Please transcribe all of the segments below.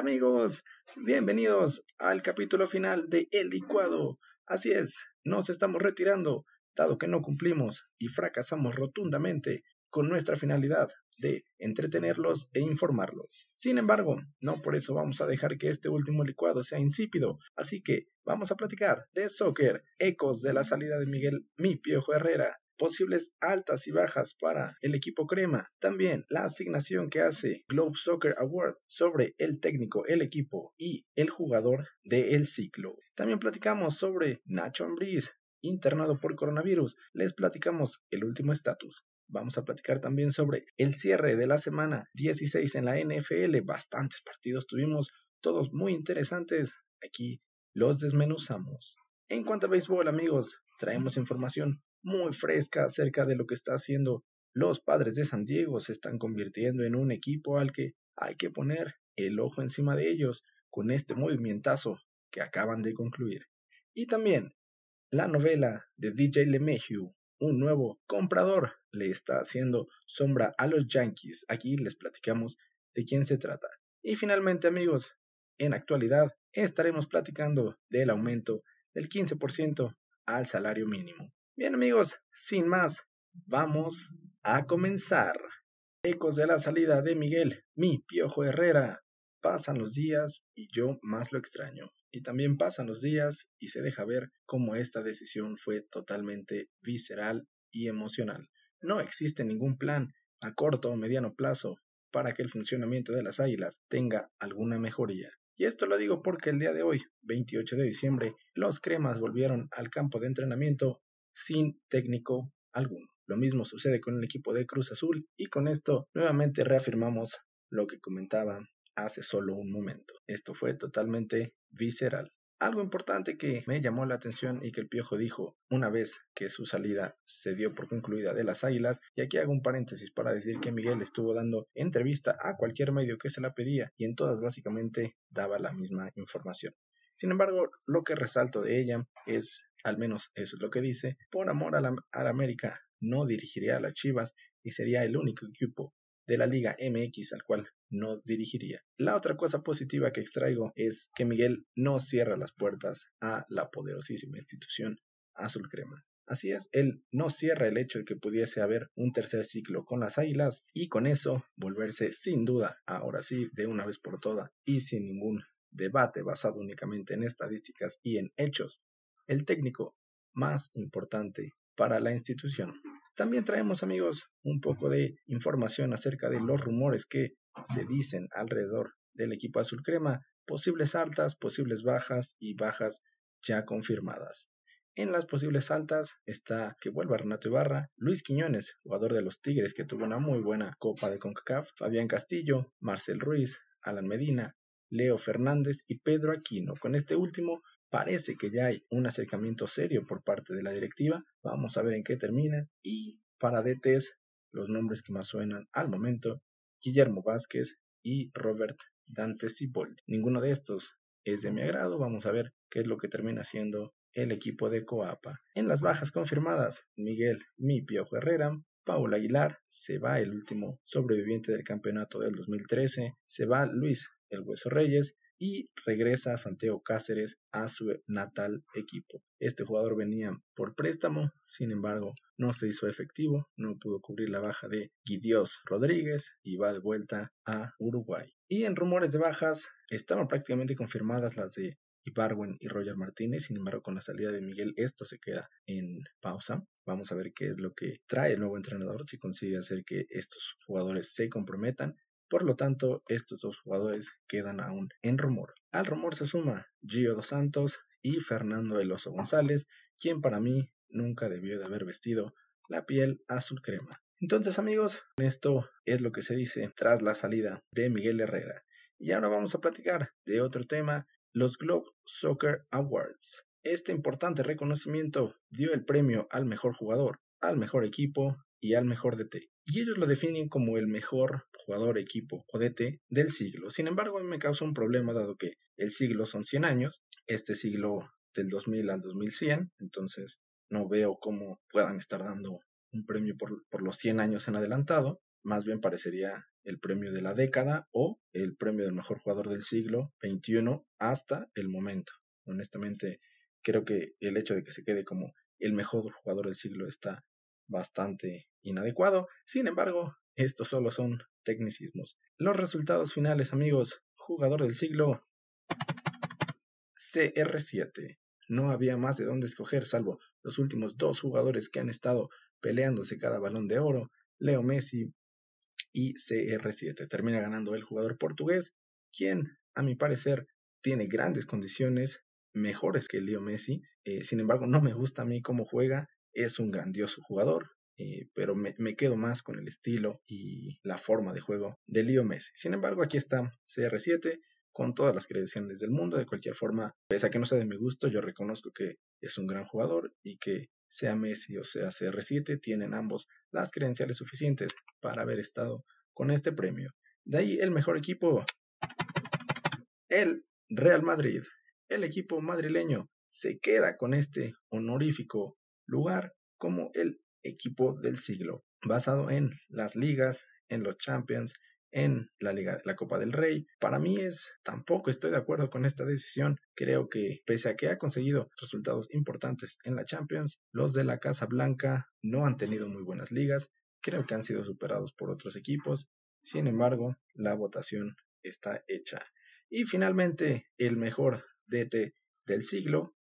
¿Qué tal amigos? Bienvenidos al capítulo final de El Licuado. Así es, nos estamos retirando, dado que no cumplimos y fracasamos rotundamente con nuestra finalidad de entretenerlos e informarlos. Sin embargo, no por eso vamos a dejar que este último licuado sea insípido, así que vamos a platicar de soccer, ecos de la salida de Miguel Mi Piojo Herrera, posibles altas y bajas para el equipo crema. También la asignación que hace Globe Soccer Awards sobre el técnico, el equipo y el jugador del ciclo. También platicamos sobre Nacho Ambriz, internado por coronavirus. Les platicamos el último estatus. Vamos a platicar también sobre el cierre de la semana 16 en la NFL. Bastantes partidos tuvimos, todos muy interesantes. Aquí los desmenuzamos. En cuanto a béisbol, amigos, traemos información muy fresca acerca de lo que está haciendo los padres de San Diego. Se están convirtiendo en un equipo al que hay que poner el ojo encima de ellos con este movimientazo que acaban de concluir. Y también la novela de DJ LeMahieu, un nuevo comprador, le está haciendo sombra a los Yankees. Aquí les platicamos de quién se trata. Y finalmente, amigos, en actualidad estaremos platicando del aumento del 15% al salario mínimo. Bien amigos, sin más, vamos a comenzar. Ecos de la salida de Miguel, mi Piojo Herrera. Pasan los días y yo más lo extraño. Y también pasan los días y se deja ver cómo esta decisión fue totalmente visceral y emocional. No existe ningún plan a corto o mediano plazo para que el funcionamiento de las águilas tenga alguna mejoría. Y esto lo digo porque el día de hoy, 28 de diciembre, los cremas volvieron al campo de entrenamiento sin técnico alguno. Lo mismo sucede con el equipo de Cruz Azul y con esto nuevamente reafirmamos lo que comentaba hace solo un momento. Esto fue totalmente visceral. Algo importante que me llamó la atención y que el Piojo dijo una vez que su salida se dio por concluida de las Águilas, y aquí hago un paréntesis para decir que Miguel estuvo dando entrevista a cualquier medio que se la pedía y en todas básicamente daba la misma información. Sin embargo, lo que resalto de ella es, al menos eso es lo que dice, por amor a la, América no dirigiría a las Chivas y sería el único equipo de la Liga MX al cual no dirigiría. La otra cosa positiva que extraigo es que Miguel no cierra las puertas a la poderosísima institución azul crema. Así es, él no cierra el hecho de que pudiese haber un tercer ciclo con las Águilas y con eso volverse sin duda, ahora sí, de una vez por todas y sin ningún debate basado únicamente en estadísticas y en hechos, el técnico más importante para la institución. También traemos, amigos, un poco de información acerca de los rumores que se dicen alrededor del equipo azul crema, posibles altas, posibles bajas y bajas ya confirmadas. En las posibles altas está que vuelva Renato Ibarra, Luis Quiñones, jugador de los Tigres que tuvo una muy buena Copa de CONCACAF, Fabián Castillo, Marcel Ruiz, Alan Medina, Leo Fernández y Pedro Aquino. Con este último parece que ya hay un acercamiento serio por parte de la directiva. Vamos a ver en qué termina. Y para DTs, los nombres que más suenan al momento, Guillermo Vázquez y Robert Dante Ciboldi. Ninguno de estos es de mi agrado. Vamos a ver qué es lo que termina siendo el equipo de Coapa. En las bajas confirmadas, Miguel Mi Piojo Herrera, Paul Aguilar, se va el último sobreviviente del campeonato del 2013, se va Luis el Hueso Reyes y regresa Santiago Cáceres a su natal equipo. Este jugador venía por préstamo, sin embargo no se hizo efectivo, no pudo cubrir la baja de Guidios Rodríguez y va de vuelta a Uruguay. Y en rumores de bajas estaban prácticamente confirmadas las de Ibarwen y Roger Martínez, sin embargo con la salida de Miguel esto se queda en pausa. Vamos a ver qué es lo que trae el nuevo entrenador, si consigue hacer que estos jugadores se comprometan por lo tanto, estos dos jugadores quedan aún en rumor. Al rumor se suma Gio dos Santos y Fernando Eloso González, quien para mí nunca debió de haber vestido la piel azul crema. Entonces amigos, esto es lo que se dice tras la salida de Miguel Herrera. Y ahora vamos a platicar de otro tema, los Globe Soccer Awards. Este importante reconocimiento dio el premio al mejor jugador, al mejor equipo y al mejor DT. Y ellos lo definen como el mejor jugador, equipo o DT del siglo. Sin embargo, a mí me causa un problema dado que el siglo son 100 años, este siglo del 2000 al 2100, entonces no veo cómo puedan estar dando un premio por, los 100 años en adelantado. más bien parecería el premio de la década o el premio del mejor jugador del siglo XXI hasta el momento. Honestamente, creo que el hecho de que se quede como el mejor jugador del siglo está bastante inadecuado. Sin embargo, estos solo son tecnicismos. Los resultados finales, amigos. Jugador del siglo CR7. No había más de dónde escoger, salvo los últimos dos jugadores que han estado peleándose cada balón de oro, Leo Messi y CR7. Termina ganando el jugador portugués, quien, a mi parecer, tiene grandes condiciones, mejores que Leo Messi. Eh, sin embargo, no me gusta a mí cómo juega. Es un grandioso jugador, eh, pero me, me, quedo más con el estilo y la forma de juego de Leo Messi. Sin embargo, aquí está CR7 con todas las credenciales del mundo. De cualquier forma, pese a que no sea de mi gusto, yo reconozco que es un gran jugador y que sea Messi o sea CR7, tienen ambos las credenciales suficientes para haber estado con este premio. De ahí el mejor equipo, el Real Madrid. El equipo madrileño se queda con este honorífico lugar como el equipo del siglo, basado en las ligas, en los Champions, en la Liga, la Copa del Rey. Para mí es, tampoco estoy de acuerdo con esta decisión. Creo que pese a que ha conseguido resultados importantes en la Champions, los de la Casa Blanca no han tenido muy buenas ligas. Creo que han sido superados por otros equipos. Sin embargo, la votación está hecha. Y finalmente, el mejor DT del siglo,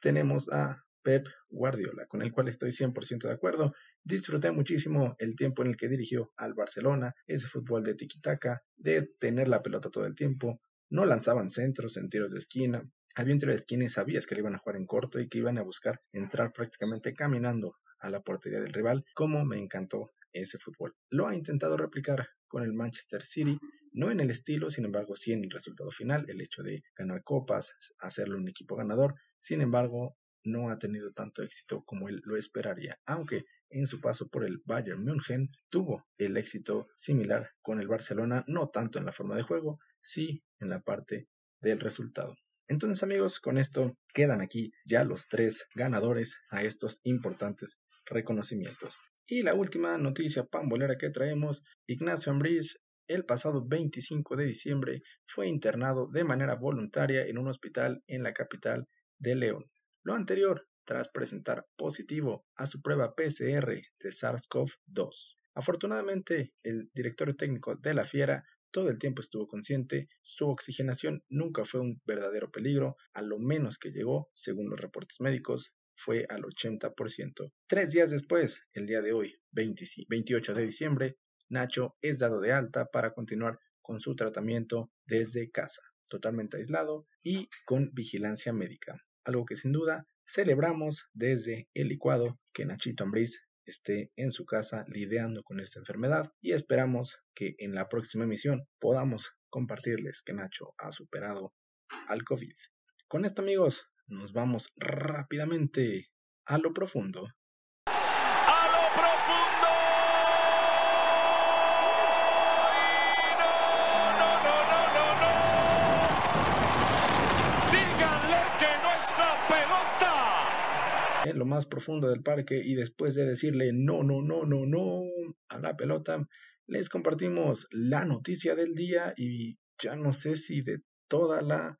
tenemos a Pep Guardiola, con el cual estoy 100% de acuerdo. Disfruté muchísimo el tiempo en el que dirigió al Barcelona, ese fútbol de tiki-taka, de tener la pelota todo el tiempo. No lanzaban centros en tiros de esquina. Había un tiro de esquina y sabías que le iban a jugar en corto y que iban a buscar entrar prácticamente caminando a la portería del rival, como me encantó ese fútbol. Lo ha intentado replicar con el Manchester City, no en el estilo, sin embargo sí en el resultado final, el hecho de ganar copas, hacerlo un equipo ganador. Sin embargo, no ha tenido tanto éxito como él lo esperaría, aunque en su paso por el Bayern München tuvo el éxito similar con el Barcelona, no tanto en la forma de juego, sí en la parte del resultado. Entonces amigos, con esto quedan aquí ya los tres ganadores a estos importantes reconocimientos. Y la última noticia pambolera que traemos, Ignacio Ambriz el pasado 25 de diciembre fue internado de manera voluntaria en un hospital en la capital de León. Lo anterior tras presentar positivo a su prueba PCR de SARS-CoV-2. Afortunadamente, el director técnico de la Fiera todo el tiempo estuvo consciente, su oxigenación nunca fue un verdadero peligro, a lo menos que llegó, según los reportes médicos, fue al 80%. Tres días después, el día de hoy, 28 de diciembre, Nacho es dado de alta para continuar con su tratamiento desde casa, totalmente aislado y con vigilancia médica algo que sin duda celebramos desde el licuado que Nachito Ambriz esté en su casa lidiando con esta enfermedad y esperamos que en la próxima emisión podamos compartirles que Nacho ha superado al COVID. Con esto amigos, nos vamos rápidamente a lo profundo en lo más profundo del parque y después de decirle no, no, no, no, no a la pelota, les compartimos la noticia del día y ya no sé si de toda la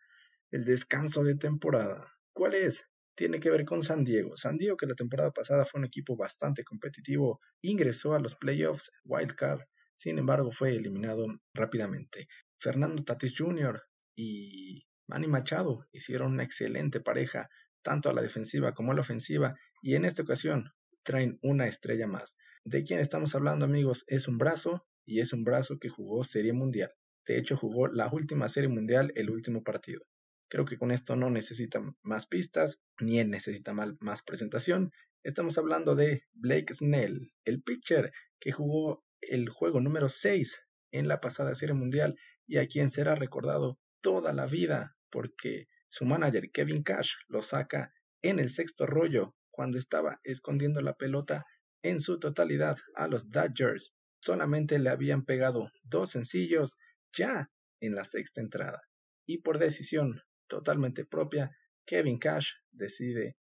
el descanso de temporada. ¿Cuál es? Tiene que ver con San Diego. San Diego, que la temporada pasada fue un equipo bastante competitivo, ingresó a los playoffs Wild Card, sin embargo fue eliminado rápidamente. Fernando Tatis Jr. y Manny Machado hicieron una excelente pareja, tanto a la defensiva como a la ofensiva, y en esta ocasión traen una estrella más. ¿De quién estamos hablando, amigos? Es un brazo, y es un brazo que jugó Serie Mundial. De hecho, jugó la última Serie Mundial, el último partido. Creo que con esto no necesita más pistas, ni él necesita más presentación. Estamos hablando de Blake Snell, el pitcher que jugó el juego número 6 en la pasada Serie Mundial y a quien será recordado toda la vida porque su manager Kevin Cash lo saca en el sexto rollo cuando estaba escondiendo la pelota en su totalidad a los Dodgers. Solamente le habían pegado dos sencillos ya en la sexta entrada. Y por decisión totalmente propia, Kevin Cash decide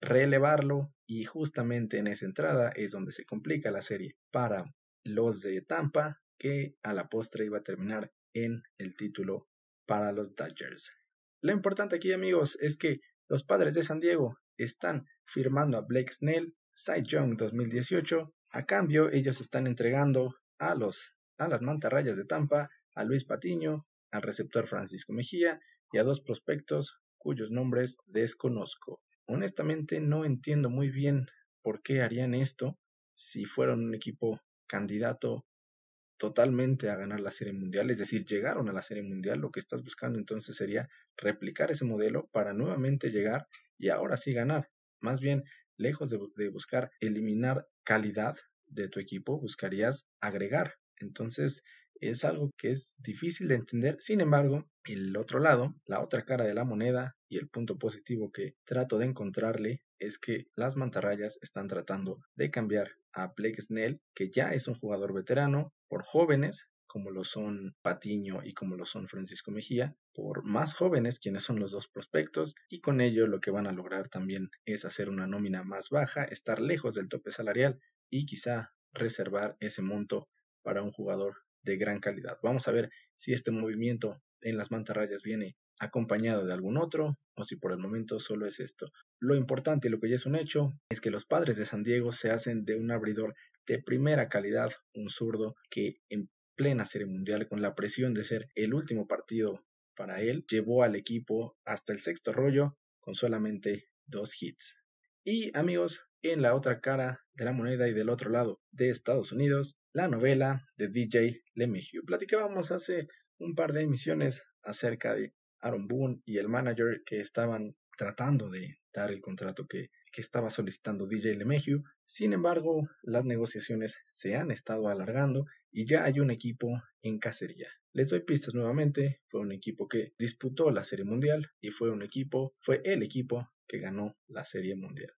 relevarlo y justamente en esa entrada es donde se complica la serie para los de Tampa, que a la postre iba a terminar en el título para los Dodgers. Lo importante aquí, amigos, es que los padres de San Diego están firmando a Blake Snell, Cy Young 2018. A cambio, ellos están entregando a, los, a las mantarrayas de Tampa, a Luis Patiño, al receptor Francisco Mejía y a dos prospectos cuyos nombres desconozco. Honestamente no entiendo muy bien por qué harían esto si fueran un equipo candidato totalmente a ganar la Serie Mundial, es decir, llegaron a la Serie Mundial, lo que estás buscando entonces sería replicar ese modelo para nuevamente llegar y ahora sí ganar. Más bien, lejos de, buscar eliminar calidad de tu equipo, buscarías agregar. Entonces, es algo que es difícil de entender. Sin embargo, el otro lado, la otra cara de la moneda y el punto positivo que trato de encontrarle es que las mantarrayas están tratando de cambiar a Blake Snell, que ya es un jugador veterano, por jóvenes como lo son Patiño y como lo son Francisco Mejía, por más jóvenes quienes son los dos prospectos, y con ello lo que van a lograr también es hacer una nómina más baja, estar lejos del tope salarial y quizá reservar ese monto para un jugador de gran calidad. Vamos a ver si este movimiento en las mantarrayas viene acompañado de algún otro o si por el momento solo es esto. Lo importante y lo que ya es un hecho es que los padres de San Diego se hacen de un abridor de primera calidad, un zurdo que en plena serie mundial con la presión de ser el último partido para él, llevó al equipo hasta el sexto rollo con solamente dos hits. Y amigos, en la otra cara de la moneda y del otro lado de Estados Unidos, la novela de DJ LeMahieu. Platicábamos hace un par de emisiones acerca de Aaron Boone y el manager que estaban tratando de dar el contrato que, estaba solicitando DJ LeMahieu. Sin embargo, las negociaciones se han estado alargando y ya hay un equipo en cacería. Les doy pistas nuevamente, fue un equipo que disputó la Serie Mundial y fue un equipo, fue el equipo que ganó la Serie Mundial.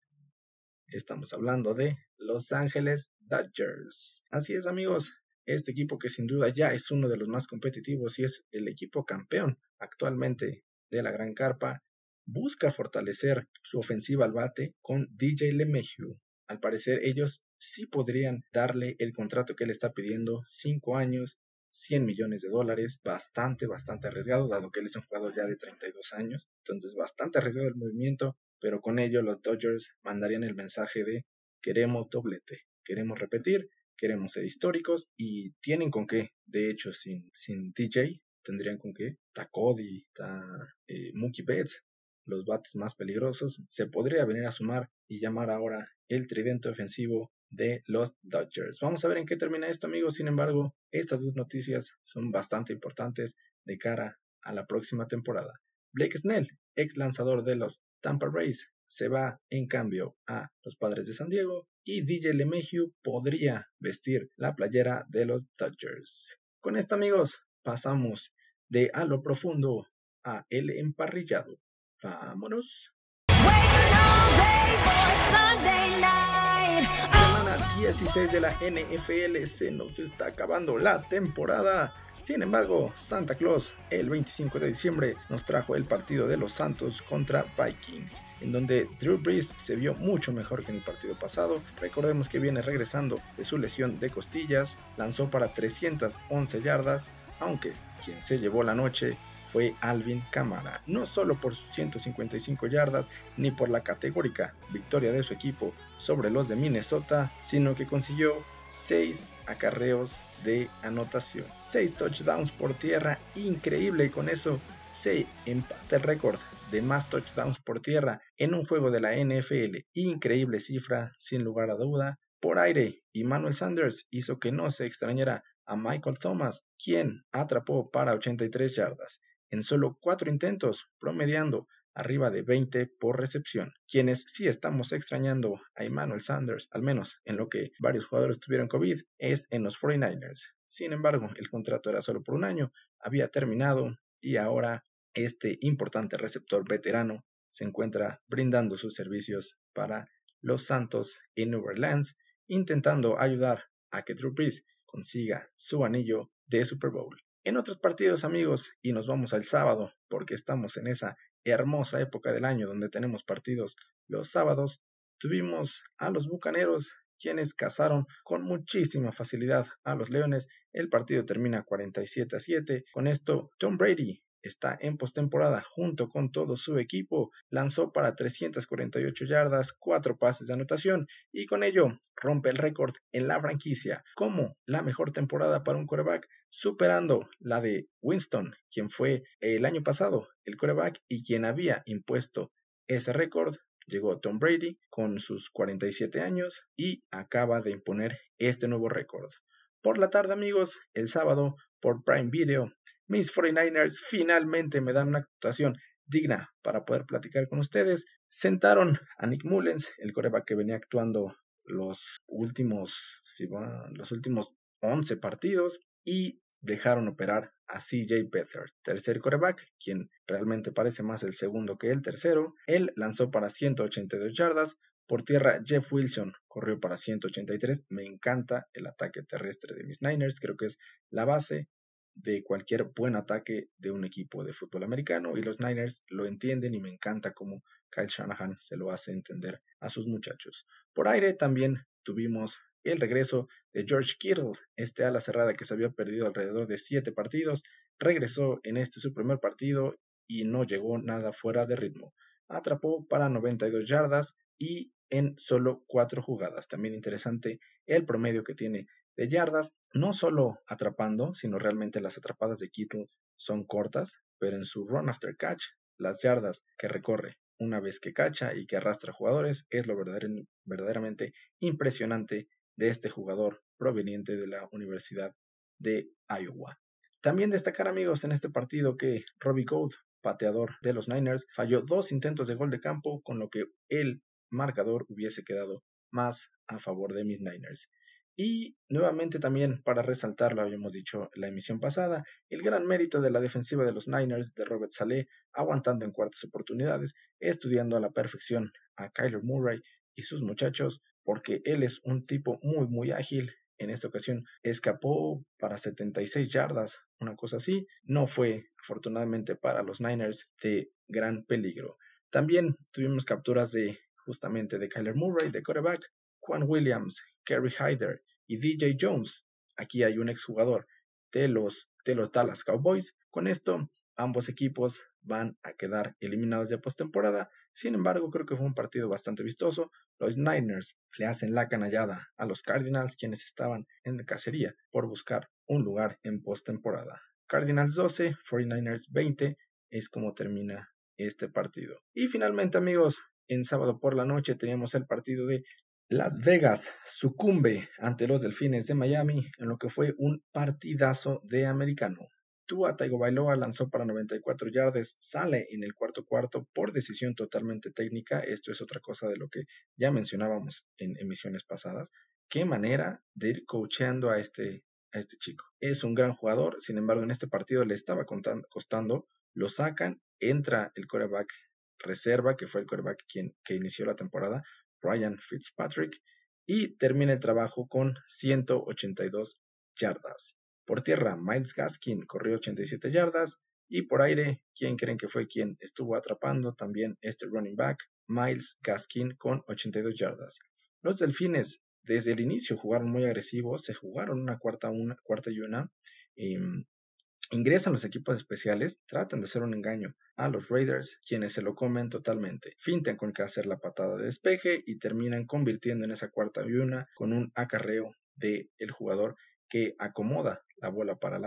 Estamos hablando de Los Ángeles Dodgers. Así es amigos, este equipo que sin duda ya es uno de los más competitivos y es el equipo campeón actualmente de la Gran Carpa, busca fortalecer su ofensiva al bate con DJ LeMahieu. Al parecer ellos sí podrían darle el contrato que él está pidiendo, 5 años, 100 millones de dólares, bastante, bastante arriesgado, dado que él es un jugador ya de 32 años, entonces bastante arriesgado el movimiento, pero con ello los Dodgers mandarían el mensaje de queremos doblete, queremos repetir, queremos ser históricos y tienen con qué. De hecho, sin, sin DJ tendrían con qué. Está Cody, está eh, Mookie Betts, los bates más peligrosos. Se podría venir a sumar y llamar ahora el tridente ofensivo de los Dodgers. Vamos a ver en qué termina esto, amigos. Sin embargo, estas dos noticias son bastante importantes de cara a la próxima temporada. Blake Snell, ex lanzador de los Tampa Rays, se va en cambio a los Padres de San Diego y DJ LeMahieu podría vestir la playera de los Dodgers. Con esto amigos, pasamos de a lo profundo a el emparrillado. Vámonos. Semana 16 de la NFL se nos está acabando la temporada sin embargo, Santa Claus el 25 de diciembre nos trajo el partido de los Santos contra Vikings, en donde Drew Brees se vio mucho mejor que en el partido pasado. Recordemos que viene regresando de su lesión de costillas, lanzó para 311 yardas, aunque quien se llevó la noche fue Alvin Kamara, no solo por sus 155 yardas ni por la categórica victoria de su equipo sobre los de Minnesota, sino que consiguió 6 acarreos de anotación. 6 touchdowns por tierra, increíble. Y con eso se empata el récord de más touchdowns por tierra en un juego de la NFL. Increíble cifra, sin lugar a duda. Por aire, y Manuel Sanders hizo que no se extrañara a Michael Thomas, quien atrapó para 83 yardas en solo 4 intentos, promediando arriba de 20 por recepción. Quienes sí estamos extrañando a Emmanuel Sanders, al menos en lo que varios jugadores tuvieron COVID, es en los 49ers. Sin embargo, el contrato era solo por un año, había terminado y ahora este importante receptor veterano se encuentra brindando sus servicios para los Santos en New Orleans, intentando ayudar a que Drew Brees consiga su anillo de Super Bowl. En otros partidos, amigos, y nos vamos al sábado, porque estamos en esa hermosa época del año donde tenemos partidos los sábados, tuvimos a los Bucaneros quienes cazaron con muchísima facilidad a los Leones. El partido termina 47 a 7. Con esto, Tom Brady está en postemporada junto con todo su equipo, lanzó para 348 yardas, 4 pases de anotación y con ello rompe el récord en la franquicia como la mejor temporada para un quarterback, superando la de Winston, quien fue el año pasado el quarterback y quien había impuesto ese récord. Llegó Tom Brady con sus 47 años y acaba de imponer este nuevo récord. Por la tarde, amigos, el sábado, por Prime Video, mis 49ers finalmente me dan una actuación digna para poder platicar con ustedes. Sentaron a Nick Mullens, el coreback que venía actuando los últimos, los últimos 11 partidos, y dejaron operar a CJ Beathard, tercer coreback, quien realmente parece más el segundo que el tercero. Él lanzó para 182 yardas. Por tierra, Jeff Wilson corrió para 183. Me encanta el ataque terrestre de mis Niners. Creo que es la base de cualquier buen ataque de un equipo de fútbol americano y los Niners lo entienden y me encanta cómo Kyle Shanahan se lo hace entender a sus muchachos. Por aire también tuvimos el regreso de George Kittle, este ala cerrada que se había perdido alrededor de siete partidos, regresó en este su primer partido y no llegó nada fuera de ritmo. Atrapó para 92 yardas y en solo cuatro jugadas. También interesante el promedio que tiene de yardas, no solo atrapando, sino realmente las atrapadas de Kittle son cortas, pero en su run after catch, las yardas que recorre una vez que cacha y que arrastra jugadores es lo verdaderamente impresionante de este jugador proveniente de la Universidad de Iowa. También destacar amigos en este partido que Robbie Gould, pateador de los Niners, falló dos intentos de gol de campo, con lo que el marcador hubiese quedado más a favor de mis Niners. Y nuevamente también para resaltar, lo habíamos dicho la emisión pasada, el gran mérito de la defensiva de los Niners de Robert Saleh, aguantando en cuartas oportunidades, estudiando a la perfección a Kyler Murray y sus muchachos, porque él es un tipo muy, muy ágil. En esta ocasión escapó para 76 yardas, una cosa así. No fue, afortunadamente, para los Niners de gran peligro. También tuvimos capturas de justamente de Kyler Murray, de quarterback, Juan Williams, Kerry Hyder y DJ Jones. Aquí hay un exjugador de los, de los Dallas Cowboys. Con esto, ambos equipos van a quedar eliminados de postemporada. Sin embargo, creo que fue un partido bastante vistoso. Los Niners le hacen la canallada a los Cardinals, quienes estaban en cacería por buscar un lugar en postemporada. Cardinals 12, 49ers 20 es como termina este partido. Y finalmente, amigos, en sábado por la noche teníamos el partido de las Vegas sucumbe ante los Delfines de Miami en lo que fue un partidazo de americano. Tua Tagovailoa lanzó para 94 yardas, sale en el cuarto cuarto por decisión totalmente técnica. Esto es otra cosa de lo que ya mencionábamos en emisiones pasadas. Qué manera de ir coacheando a este, a este chico. Es un gran jugador, sin embargo en este partido le estaba costando, lo sacan, entra el quarterback reserva, que fue el quarterback quien, que inició la temporada, Ryan Fitzpatrick y termina el trabajo con 182 yardas. Por tierra, Miles Gaskin corrió 87 yardas y por aire, ¿quién creen que fue quien estuvo atrapando también este running back? Miles Gaskin con 82 yardas. Los Delfines desde el inicio jugaron muy agresivos, se jugaron una cuarta, cuarta y una. Em, Ingresan los equipos especiales, tratan de hacer un engaño a los Raiders, quienes se lo comen totalmente. Fintan con que hacer la patada de despeje y terminan convirtiendo en esa cuarta y una con un acarreo del el jugador que acomoda la bola para,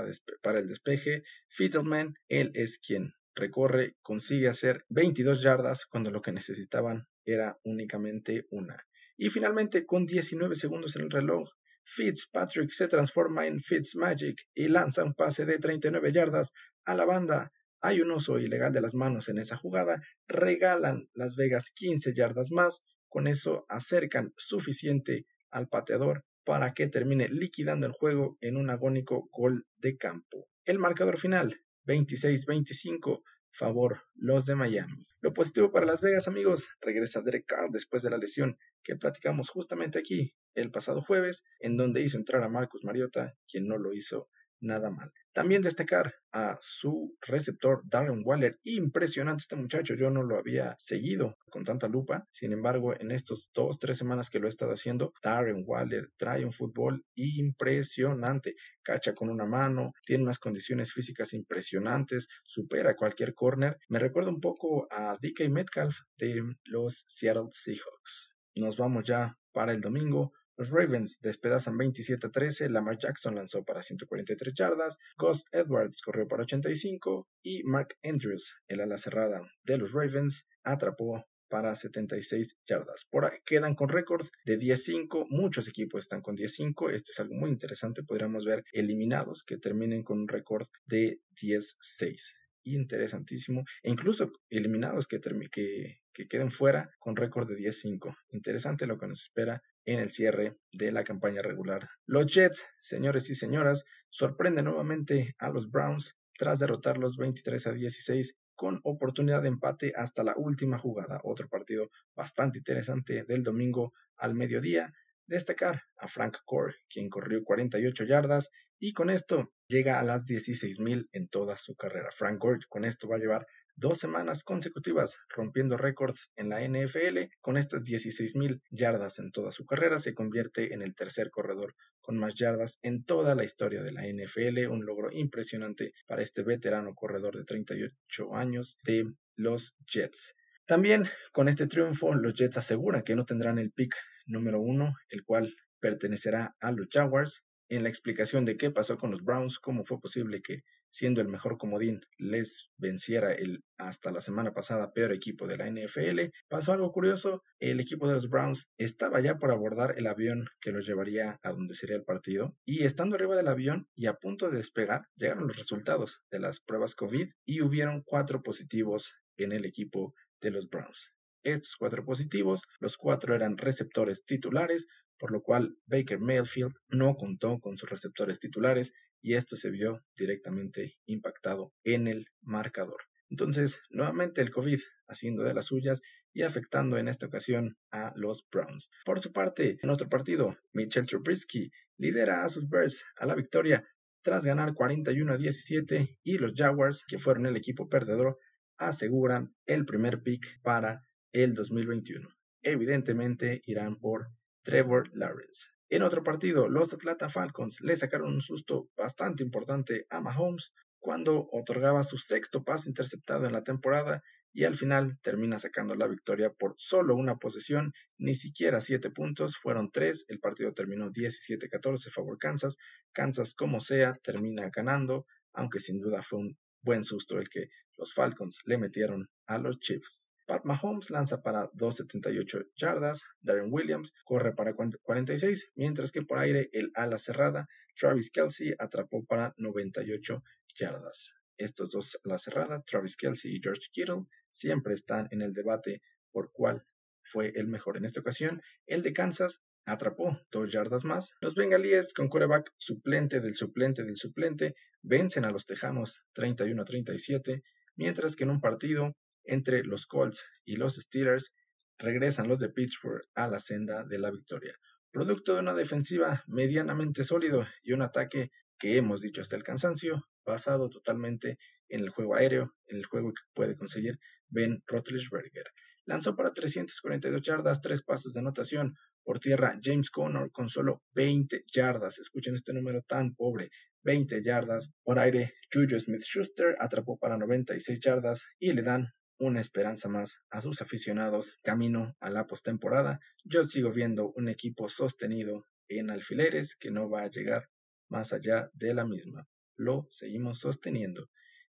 el despeje. Fiddleman, él es quien recorre, consigue hacer 22 yardas cuando lo que necesitaban era únicamente una. Y finalmente, con 19 segundos en el reloj, Fitzpatrick se transforma en Fitzmagic y lanza un pase de 39 yardas a la banda. Hay un uso ilegal de las manos en esa jugada, regalan Las Vegas 15 yardas más, con eso acercan suficiente al pateador para que termine liquidando el juego en un agónico gol de campo. El marcador final, 26-25, favor los de Miami. Lo positivo para Las Vegas, amigos, regresa Derek Carr después de la lesión que platicamos justamente aquí el pasado jueves, en donde hizo entrar a Marcus Mariota, quien no lo hizo nada mal. También destacar a su receptor Darren Waller. Impresionante este muchacho, yo no lo había seguido con tanta lupa. Sin embargo, en estos dos, tres semanas que lo he estado haciendo, Darren Waller trae un fútbol impresionante. Cacha con una mano, tiene unas condiciones físicas impresionantes, supera cualquier corner. Me recuerda un poco a DK Metcalf de los Seattle Seahawks. Nos vamos ya para el domingo. Los Ravens despedazan 27 a 13, Lamar Jackson lanzó para 143 yardas, Gus Edwards corrió para 85 y Mark Andrews, el ala cerrada de los Ravens, atrapó para 76 yardas. Por ahí quedan con récord de 10-5. Muchos equipos están con 10-5. Esto es algo muy interesante. Podríamos ver eliminados que terminen con un récord de 10-6 interesantísimo, e incluso eliminados que, que, que queden fuera con récord de 10-5. Interesante lo que nos espera en el cierre de la campaña regular. Los Jets, señores y señoras, sorprenden nuevamente a los Browns tras derrotarlos 23 a 16 con oportunidad de empate hasta la última jugada. Otro partido bastante interesante del domingo al mediodía. Destacar a Frank Core, quien corrió 48 yardas y con esto llega a las 16.000 en toda su carrera. Frank Gore con esto va a llevar dos semanas consecutivas rompiendo récords en la NFL. Con estas 16.000 yardas en toda su carrera se convierte en el tercer corredor con más yardas en toda la historia de la NFL. Un logro impresionante para este veterano corredor de 38 años de los Jets. También con este triunfo los Jets aseguran que no tendrán el pick número uno, el cual pertenecerá a los Jaguars en la explicación de qué pasó con los Browns, cómo fue posible que, siendo el mejor comodín, les venciera el hasta la semana pasada peor equipo de la NFL, pasó algo curioso, el equipo de los Browns estaba ya por abordar el avión que los llevaría a donde sería el partido, y estando arriba del avión y a punto de despegar, llegaron los resultados de las pruebas COVID y hubieron cuatro positivos en el equipo de los Browns. Estos cuatro positivos, los cuatro eran receptores titulares, por lo cual Baker Mayfield no contó con sus receptores titulares y esto se vio directamente impactado en el marcador. Entonces, nuevamente el COVID haciendo de las suyas y afectando en esta ocasión a los Browns. Por su parte, en otro partido, Mitchell Trubisky lidera a sus Bears a la victoria tras ganar 41 a 17 y los Jaguars, que fueron el equipo perdedor, aseguran el primer pick para el 2021. Evidentemente irán por Trevor Lawrence. En otro partido, los Atlanta Falcons le sacaron un susto bastante importante a Mahomes cuando otorgaba su sexto pase interceptado en la temporada y al final termina sacando la victoria por solo una posesión, ni siquiera siete puntos, fueron tres, el partido terminó 17-14 favor Kansas, Kansas como sea termina ganando, aunque sin duda fue un buen susto el que los Falcons le metieron a los Chiefs. Pat Mahomes lanza para 278 yardas, Darren Williams corre para 46, mientras que por aire el ala cerrada, Travis Kelsey atrapó para 98 yardas. Estos dos alas cerradas, Travis Kelsey y George Kittle, siempre están en el debate por cuál fue el mejor. En esta ocasión, el de Kansas atrapó dos yardas más. Los bengalíes con coreback suplente del suplente del suplente vencen a los tejanos 31 a 37, mientras que en un partido entre los Colts y los Steelers, regresan los de Pittsburgh a la senda de la victoria. Producto de una defensiva medianamente sólido y un ataque que hemos dicho hasta el cansancio, basado totalmente en el juego aéreo, en el juego que puede conseguir Ben Roethlisberger. Lanzó para 342 yardas, tres pasos de anotación. Por tierra, James Conner con solo 20 yardas. Escuchen este número tan pobre. 20 yardas. Por aire, Juju Smith-Schuster atrapó para 96 yardas y le dan una esperanza más a sus aficionados camino a la postemporada. Yo sigo viendo un equipo sostenido en alfileres que no va a llegar más allá de la misma. Lo seguimos sosteniendo.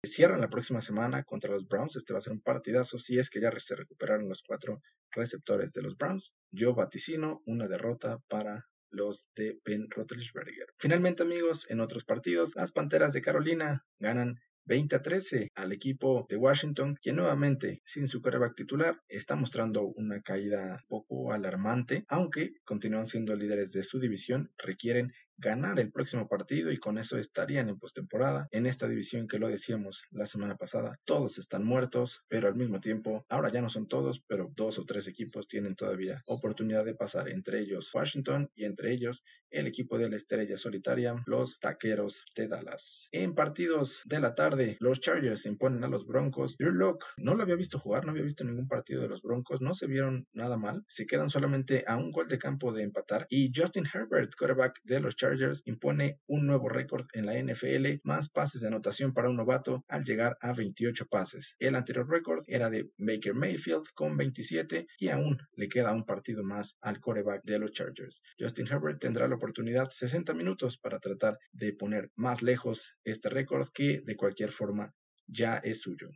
Cierran la próxima semana contra los Browns. Este va a ser un partidazo si es que ya se recuperaron los cuatro receptores de los Browns. Yo vaticino una derrota para los de Ben Roethlisberger. Finalmente, amigos, en otros partidos, las Panteras de Carolina ganan 20 a 13 al equipo de Washington, que nuevamente sin su quarterback titular está mostrando una caída poco alarmante, aunque continúan siendo líderes de su división, requieren ganar el próximo partido y con eso estarían en postemporada. En esta división que lo decíamos la semana pasada, todos están muertos, pero al mismo tiempo, ahora ya no son todos, pero dos o tres equipos tienen todavía oportunidad de pasar, entre ellos Washington y entre ellos el equipo de la estrella solitaria, los Taqueros de Dallas. En partidos de la tarde, los Chargers se imponen a los Broncos. Drew Locke no lo había visto jugar, no había visto ningún partido de los Broncos, no se vieron nada mal, se quedan solamente a un gol de campo de empatar y Justin Herbert, quarterback de los Chargers, impone un nuevo récord en la NFL, más pases de anotación para un novato al llegar a 28 pases. El anterior récord era de Baker Mayfield con 27 y aún le queda un partido más al quarterback de los Chargers. Justin Herbert tendrá la oportunidad 60 minutos para tratar de poner más lejos este récord que de cualquier forma ya es suyo.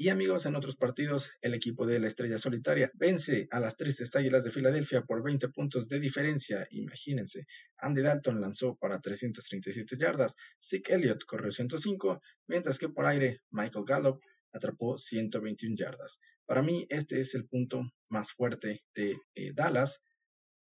Y amigos, en otros partidos, el equipo de la Estrella Solitaria vence a las tristes Águilas de Filadelfia por 20 puntos de diferencia. Imagínense, Andy Dalton lanzó para 337 yardas, Zeke Elliott corrió 105, mientras que por aire Michael Gallup atrapó 121 yardas. Para mí, este es el punto más fuerte de eh, Dallas,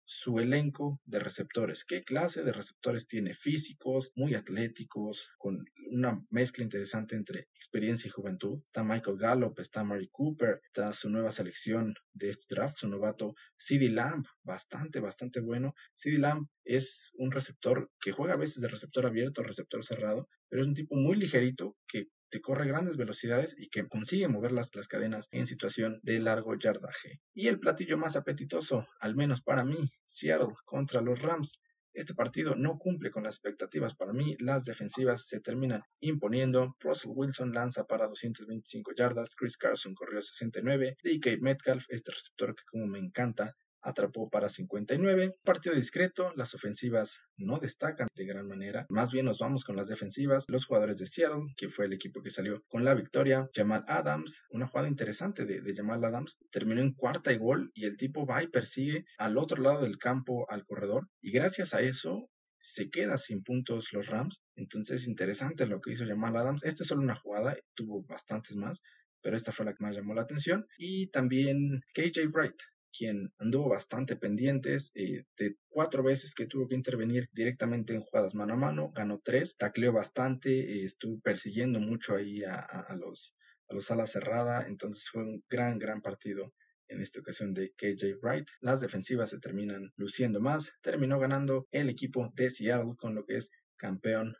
su elenco de receptores. ¿Qué clase de receptores tiene? Físicos, muy atléticos, con una mezcla interesante entre experiencia y juventud. Está Michael Gallup, está Mary Cooper, está su nueva selección de este draft, su novato CeeDee Lamb, bastante, bastante bueno. CeeDee Lamb es un receptor que juega a veces de receptor abierto, receptor cerrado, pero es un tipo muy ligerito que te corre grandes velocidades y que consigue mover las, las cadenas en situación de largo yardaje. Y el platillo más apetitoso, al menos para mí, Seattle contra los Rams. Este partido no cumple con las expectativas para mí, las defensivas se terminan imponiendo, Russell Wilson lanza para 225 yardas, Chris Carson corrió 69, DK Metcalf, este receptor que como me encanta, atrapó para 59. Partido discreto, las ofensivas no destacan de gran manera. Más bien nos vamos con las defensivas. Los jugadores de Seattle, que fue el equipo que salió con la victoria. Jamal Adams, una jugada interesante de, Jamal Adams, terminó en cuarta y gol y el tipo va y persigue al otro lado del campo al corredor. Y gracias a eso se queda sin puntos los Rams. Entonces, interesante lo que hizo Jamal Adams. Esta es solo una jugada, tuvo bastantes más, pero esta fue la que más llamó la atención. Y también KJ Wright, quien anduvo bastante pendientes eh, de cuatro veces que tuvo que intervenir directamente en jugadas mano a mano, ganó tres, tacleó bastante, eh, estuvo persiguiendo mucho ahí a, los a los alas cerrada, entonces fue un gran, gran partido en esta ocasión de KJ Wright. Las defensivas se terminan luciendo más, terminó ganando el equipo de Seattle con lo que es campeón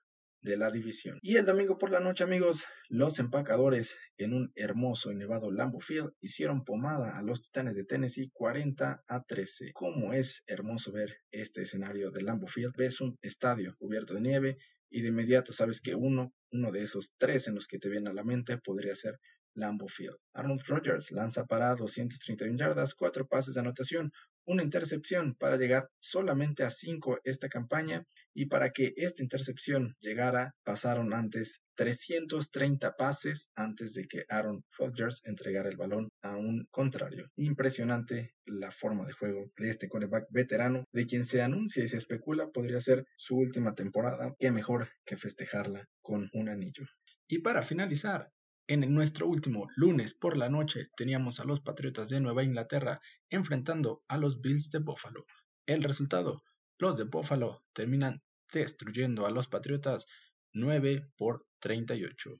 de la división. Y el domingo por la noche, amigos, los empacadores en un hermoso y nevado Lambeau Field hicieron pomada a los Titanes de Tennessee 40 a 13. Como es hermoso ver este escenario de Lambeau Field, ves un estadio cubierto de nieve y de inmediato sabes que uno, uno de esos tres en los que te vienen a la mente podría ser Lambeau Field. Arnold Rogers lanza para 231 yardas, cuatro pases de anotación, una intercepción para llegar solamente a 5 esta campaña y para que esta intercepción llegara pasaron antes 330 pases antes de que Aaron Rodgers entregara el balón a un contrario. Impresionante la forma de juego de este quarterback veterano de quien se anuncia y se especula podría ser su última temporada. Qué mejor que festejarla con un anillo. Y para finalizar, en nuestro último lunes por la noche teníamos a los Patriotas de Nueva Inglaterra enfrentando a los Bills de Buffalo. El resultado, los de Buffalo terminan destruyendo a los Patriotas 9 por 38.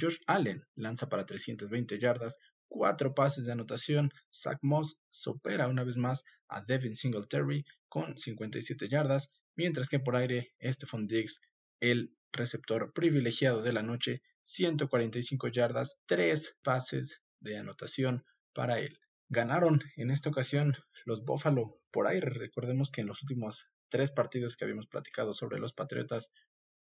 Josh Allen lanza para 320 yardas, 4 pases de anotación. Zach Moss supera una vez más a Devin Singletary con 57 yardas, mientras que por aire Stephon Diggs, el receptor privilegiado de la noche, 145 yardas, 3 pases de anotación para él. Ganaron en esta ocasión los Buffalo por aire. Recordemos que en los últimos tres partidos que habíamos platicado sobre los Patriotas,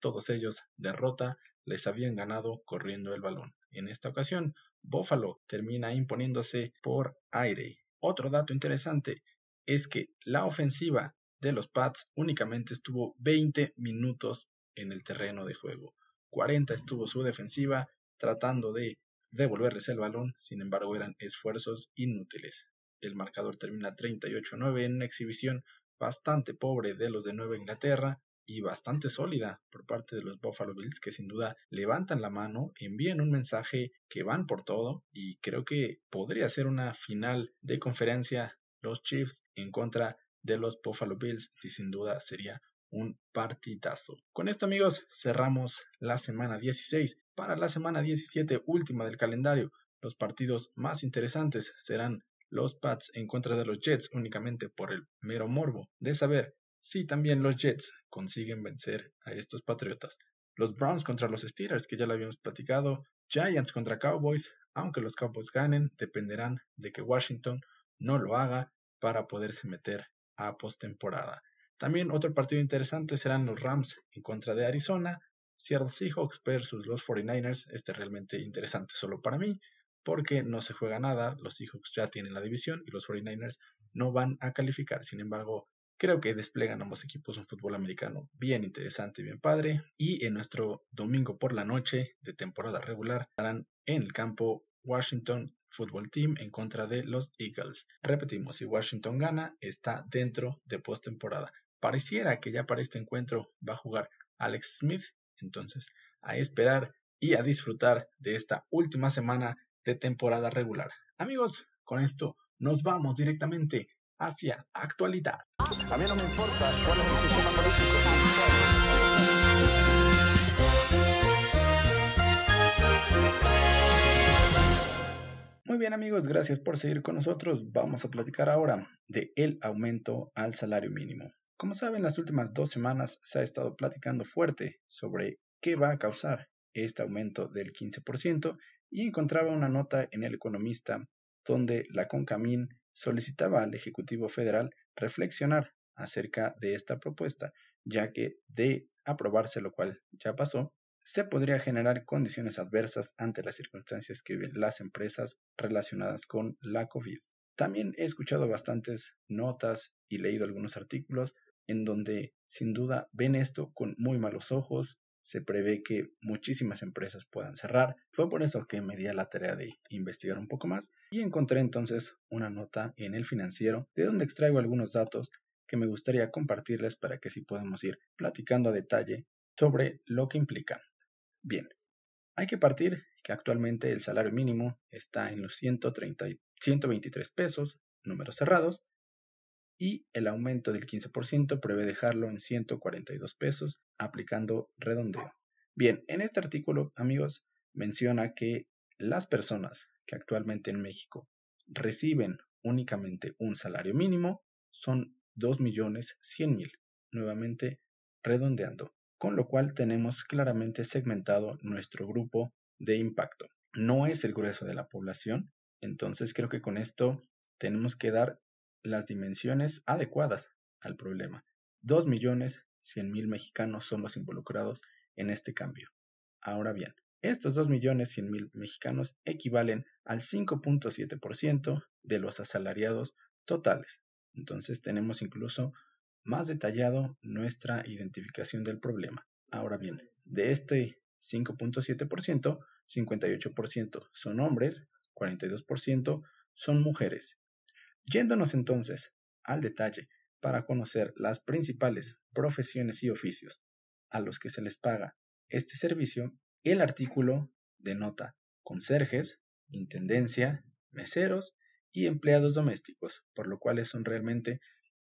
todos ellos derrota, les habían ganado corriendo el balón. En esta ocasión, Buffalo termina imponiéndose por aire. Otro dato interesante es que la ofensiva de los Pats únicamente estuvo 20 minutos en el terreno de juego. 40 estuvo su defensiva tratando de devolverles el balón, sin embargo eran esfuerzos inútiles. El marcador termina 38-9 en una exhibición bastante pobre de los de Nueva Inglaterra y bastante sólida por parte de los Buffalo Bills que sin duda levantan la mano, envían un mensaje que van por todo y creo que podría ser una final de conferencia los Chiefs en contra de los Buffalo Bills y sin duda sería un partidazo. Con esto amigos cerramos la semana 16. Para la semana 17 última del calendario, los partidos más interesantes serán los Pats en contra de los Jets únicamente por el mero morbo de saber si también los Jets consiguen vencer a estos Patriotas. Los Browns contra los Steelers, que ya lo habíamos platicado. Giants contra Cowboys, aunque los Cowboys ganen, dependerán de que Washington no lo haga para poderse meter a postemporada. También otro partido interesante serán los Rams en contra de Arizona, Seattle Seahawks versus los 49ers. Este es realmente interesante solo para mí, porque no se juega nada, los Seahawks ya tienen la división y los 49ers no van a calificar. Sin embargo, creo que desplegan ambos equipos un fútbol americano bien interesante, bien padre. Y en nuestro domingo por la noche de temporada regular estarán en el campo Washington Football Team en contra de los Eagles. Repetimos, si Washington gana, está dentro de postemporada. Pareciera que ya para este encuentro va a jugar Alex Smith, entonces a esperar y a disfrutar de esta última semana de temporada regular. Amigos, con esto nos vamos directamente hacia actualidad. A mí no me importa cuál es el sistema político. Muy bien amigos, gracias por seguir con nosotros. Vamos a platicar ahora de el aumento al salario mínimo. Como saben, las últimas dos semanas se ha estado platicando fuerte sobre qué va a causar este aumento del 15% y encontraba una nota en El Economista donde la CONCAMIN solicitaba al Ejecutivo Federal reflexionar acerca de esta propuesta, ya que de aprobarse lo cual ya pasó, se podría generar condiciones adversas ante las circunstancias que viven las empresas relacionadas con la COVID. También he escuchado bastantes notas y leído algunos artículos en donde sin duda ven esto con muy malos ojos, se prevé que muchísimas empresas puedan cerrar. Fue por eso que me di a la tarea de investigar un poco más y encontré entonces una nota en el financiero de donde extraigo algunos datos que me gustaría compartirles para que así podamos ir platicando a detalle sobre lo que implica. Bien, hay que partir que actualmente el salario mínimo está en los 130, 123 pesos, números cerrados, y el aumento del 15% prevé dejarlo en 142 pesos aplicando redondeo. Bien, en este artículo, amigos, menciona que las personas que actualmente en México reciben únicamente un salario mínimo son 2.100.000, nuevamente redondeando, con lo cual tenemos claramente segmentado nuestro grupo de impacto. No es el grueso de la población, entonces creo que con esto tenemos que dar las dimensiones adecuadas al problema. Dos millones cien mil mexicanos son los involucrados en este cambio. Ahora bien, estos dos millones cien mil mexicanos equivalen al 5.7% de los asalariados totales. Entonces tenemos incluso más detallado nuestra identificación del problema. Ahora bien, de este 5.7%, 58% son hombres, 42% son mujeres Yéndonos entonces al detalle para conocer las principales profesiones y oficios a los que se les paga este servicio, el artículo denota conserjes, intendencia, meseros y empleados domésticos, por lo cual son realmente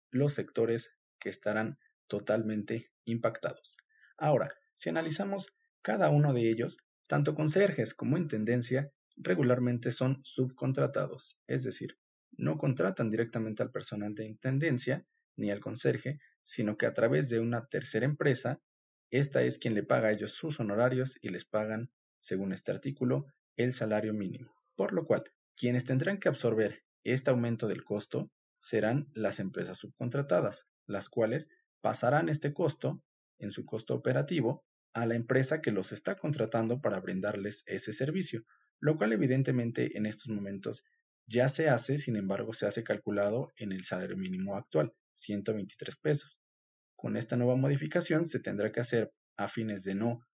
los sectores que estarán totalmente impactados. Ahora, si analizamos cada uno de ellos, tanto conserjes como intendencia regularmente son subcontratados, es decir, no contratan directamente al personal de intendencia ni al conserje, sino que a través de una tercera empresa, esta es quien le paga a ellos sus honorarios y les pagan, según este artículo, el salario mínimo. Por lo cual, quienes tendrán que absorber este aumento del costo serán las empresas subcontratadas, las cuales pasarán este costo en su costo operativo a la empresa que los está contratando para brindarles ese servicio, lo cual evidentemente en estos momentos ya se hace, sin embargo, se hace calculado en el salario mínimo actual, 123 pesos. Con esta nueva modificación se tendrá que hacer a fines de no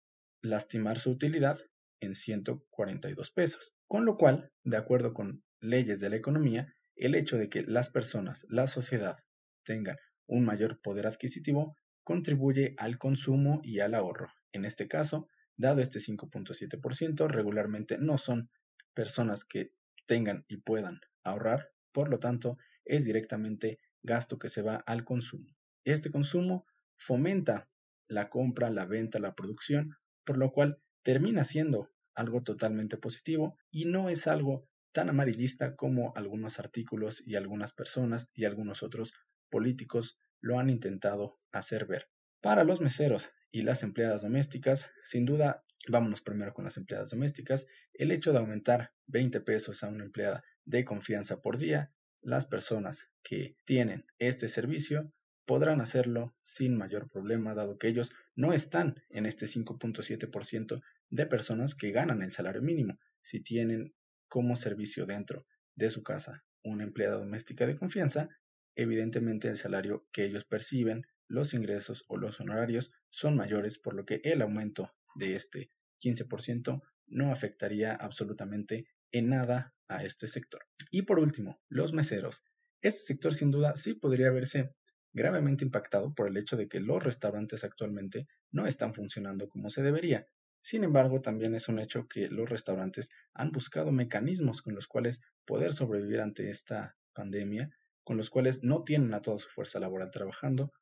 lastimar su utilidad en 142 pesos. Con lo cual, de acuerdo con leyes de la economía, el hecho de que las personas, la sociedad, tengan un mayor poder adquisitivo contribuye al consumo y al ahorro. En este caso, dado este 5.7%, regularmente no son personas que tengan y puedan ahorrar, por lo tanto, es directamente gasto que se va al consumo. Este consumo fomenta la compra, la venta, la producción, por lo cual termina siendo algo totalmente positivo y no es algo tan amarillista como algunos artículos y algunas personas y algunos otros políticos lo han intentado hacer ver. Para los meseros y las empleadas domésticas, sin duda, vámonos primero con las empleadas domésticas, el hecho de aumentar 20 pesos a una empleada de confianza por día, las personas que tienen este servicio podrán hacerlo sin mayor problema, dado que ellos no están en este 5.7% de personas que ganan el salario mínimo. Si tienen como servicio dentro de su casa una empleada doméstica de confianza, evidentemente el salario que ellos perciben, los ingresos o los honorarios son mayores, por lo que el aumento de este 15% no afectaría absolutamente en nada a este sector. Y por último, los meseros. Este sector sin duda sí podría verse gravemente impactado por el hecho de que los restaurantes actualmente no están funcionando como se debería. Sin embargo, también es un hecho que los restaurantes han buscado mecanismos con los cuales poder sobrevivir ante esta pandemia, con los cuales no tienen a toda su fuerza laboral trabajando,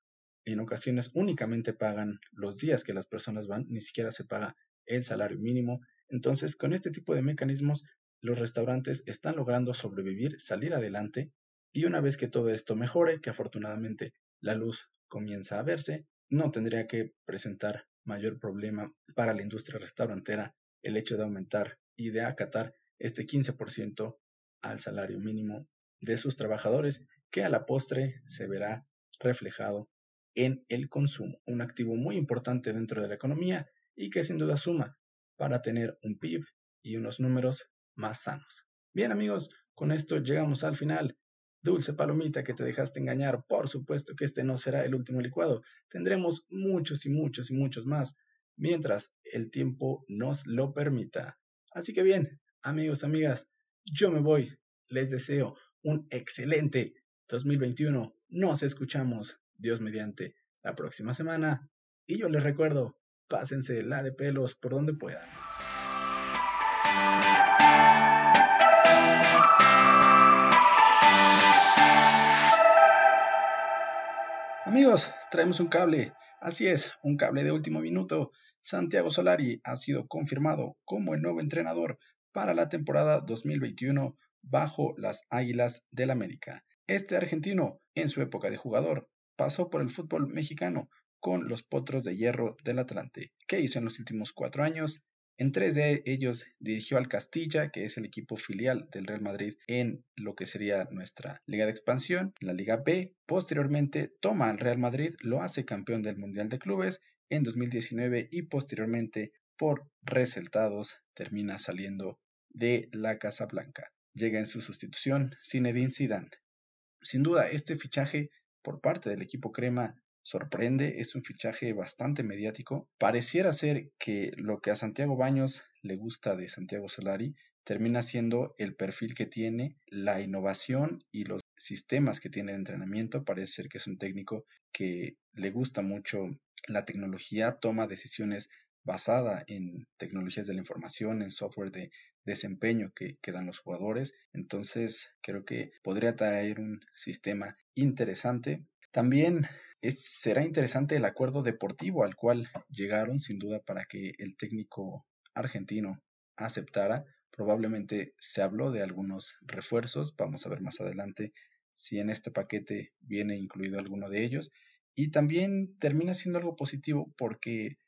en ocasiones únicamente pagan los días que las personas van, ni siquiera se paga el salario mínimo. Entonces, con este tipo de mecanismos, los restaurantes están logrando sobrevivir, salir adelante y una vez que todo esto mejore, que afortunadamente la luz comienza a verse, no tendría que presentar mayor problema para la industria restaurantera el hecho de aumentar y de acatar este 15% al salario mínimo de sus trabajadores, que a la postre se verá reflejado en el consumo, un activo muy importante dentro de la economía y que sin duda suma para tener un PIB y unos números más sanos. Bien amigos, con esto llegamos al final Dulce palomita que te dejaste engañar, por supuesto que este no será el último licuado. Tendremos muchos y muchos y muchos más, mientras el tiempo nos lo permita. Así que bien, amigos, amigas, yo me voy. Les deseo un excelente 2021. Nos escuchamos, Dios mediante, la próxima semana. Y yo les recuerdo, pásense la de pelos por donde puedan. Amigos, traemos un cable. Así es, un cable de último minuto. Santiago Solari ha sido confirmado como el nuevo entrenador para la temporada 2021 bajo las Águilas del América. Este argentino, en su época de jugador, pasó por el fútbol mexicano con los Potros de Hierro del Atlante. ¿Qué hizo en los últimos cuatro años? En tres de ellos dirigió al Castilla, que es el equipo filial del Real Madrid en lo que sería nuestra liga de expansión, la Liga B. Posteriormente toma al Real Madrid, lo hace campeón del Mundial de Clubes en 2019 y posteriormente por resultados termina saliendo de la Casa Blanca. Llega en su sustitución Zinedine Zidane. Sin duda, este fichaje por parte del equipo crema sorprende, es un fichaje bastante mediático. Pareciera ser que lo que a Santiago Baños le gusta de Santiago Solari termina siendo el perfil que tiene, la innovación y los sistemas que tiene de entrenamiento. Parece ser que es un técnico que le gusta mucho la tecnología, toma decisiones basada en tecnologías de la información, en software de desempeño que, que, dan los jugadores. Entonces creo que podría traer un sistema interesante. También será interesante el acuerdo deportivo al cual llegaron, sin duda, para que el técnico argentino aceptara. Probablemente se habló de algunos refuerzos, vamos a ver más adelante si en este paquete viene incluido alguno de ellos. Y también termina siendo algo positivo porque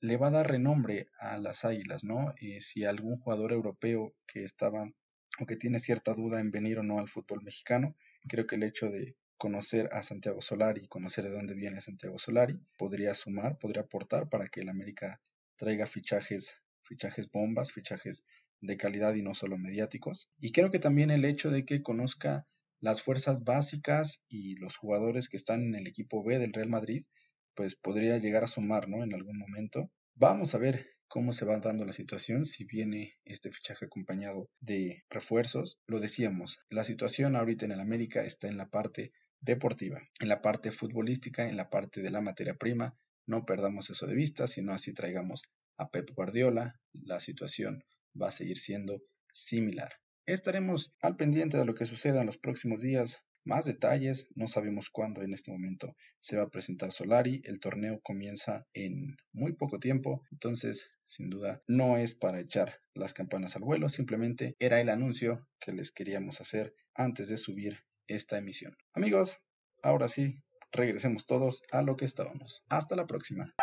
le va a dar renombre a las águilas, ¿no? Y si algún jugador europeo que estaba o que tiene cierta duda en venir o no al fútbol mexicano, creo que el hecho de conocer a Santiago Solari y conocer de dónde viene Santiago Solari podría sumar, podría aportar para que el América traiga fichajes, fichajes bombas, fichajes de calidad y no solo mediáticos. Y creo que también el hecho de que conozca las fuerzas básicas y los jugadores que están en el equipo B del Real Madrid, pues podría llegar a sumar, ¿no? En algún momento. Vamos a ver cómo se va dando la situación, si viene este fichaje acompañado de refuerzos. Lo decíamos, la situación ahorita en el América está en la parte deportiva, en la parte futbolística, en la parte de la materia prima. No perdamos eso de vista, sino así traigamos a Pep Guardiola, la situación va a seguir siendo similar. Estaremos al pendiente de lo que suceda en los próximos días. Más detalles, no sabemos cuándo en este momento se va a presentar Solari, el torneo comienza en muy poco tiempo, entonces sin duda no es para echar las campanas al vuelo, simplemente era el anuncio que les queríamos hacer antes de subir esta emisión. Amigos, ahora sí, regresemos todos a lo que estábamos. Hasta la próxima.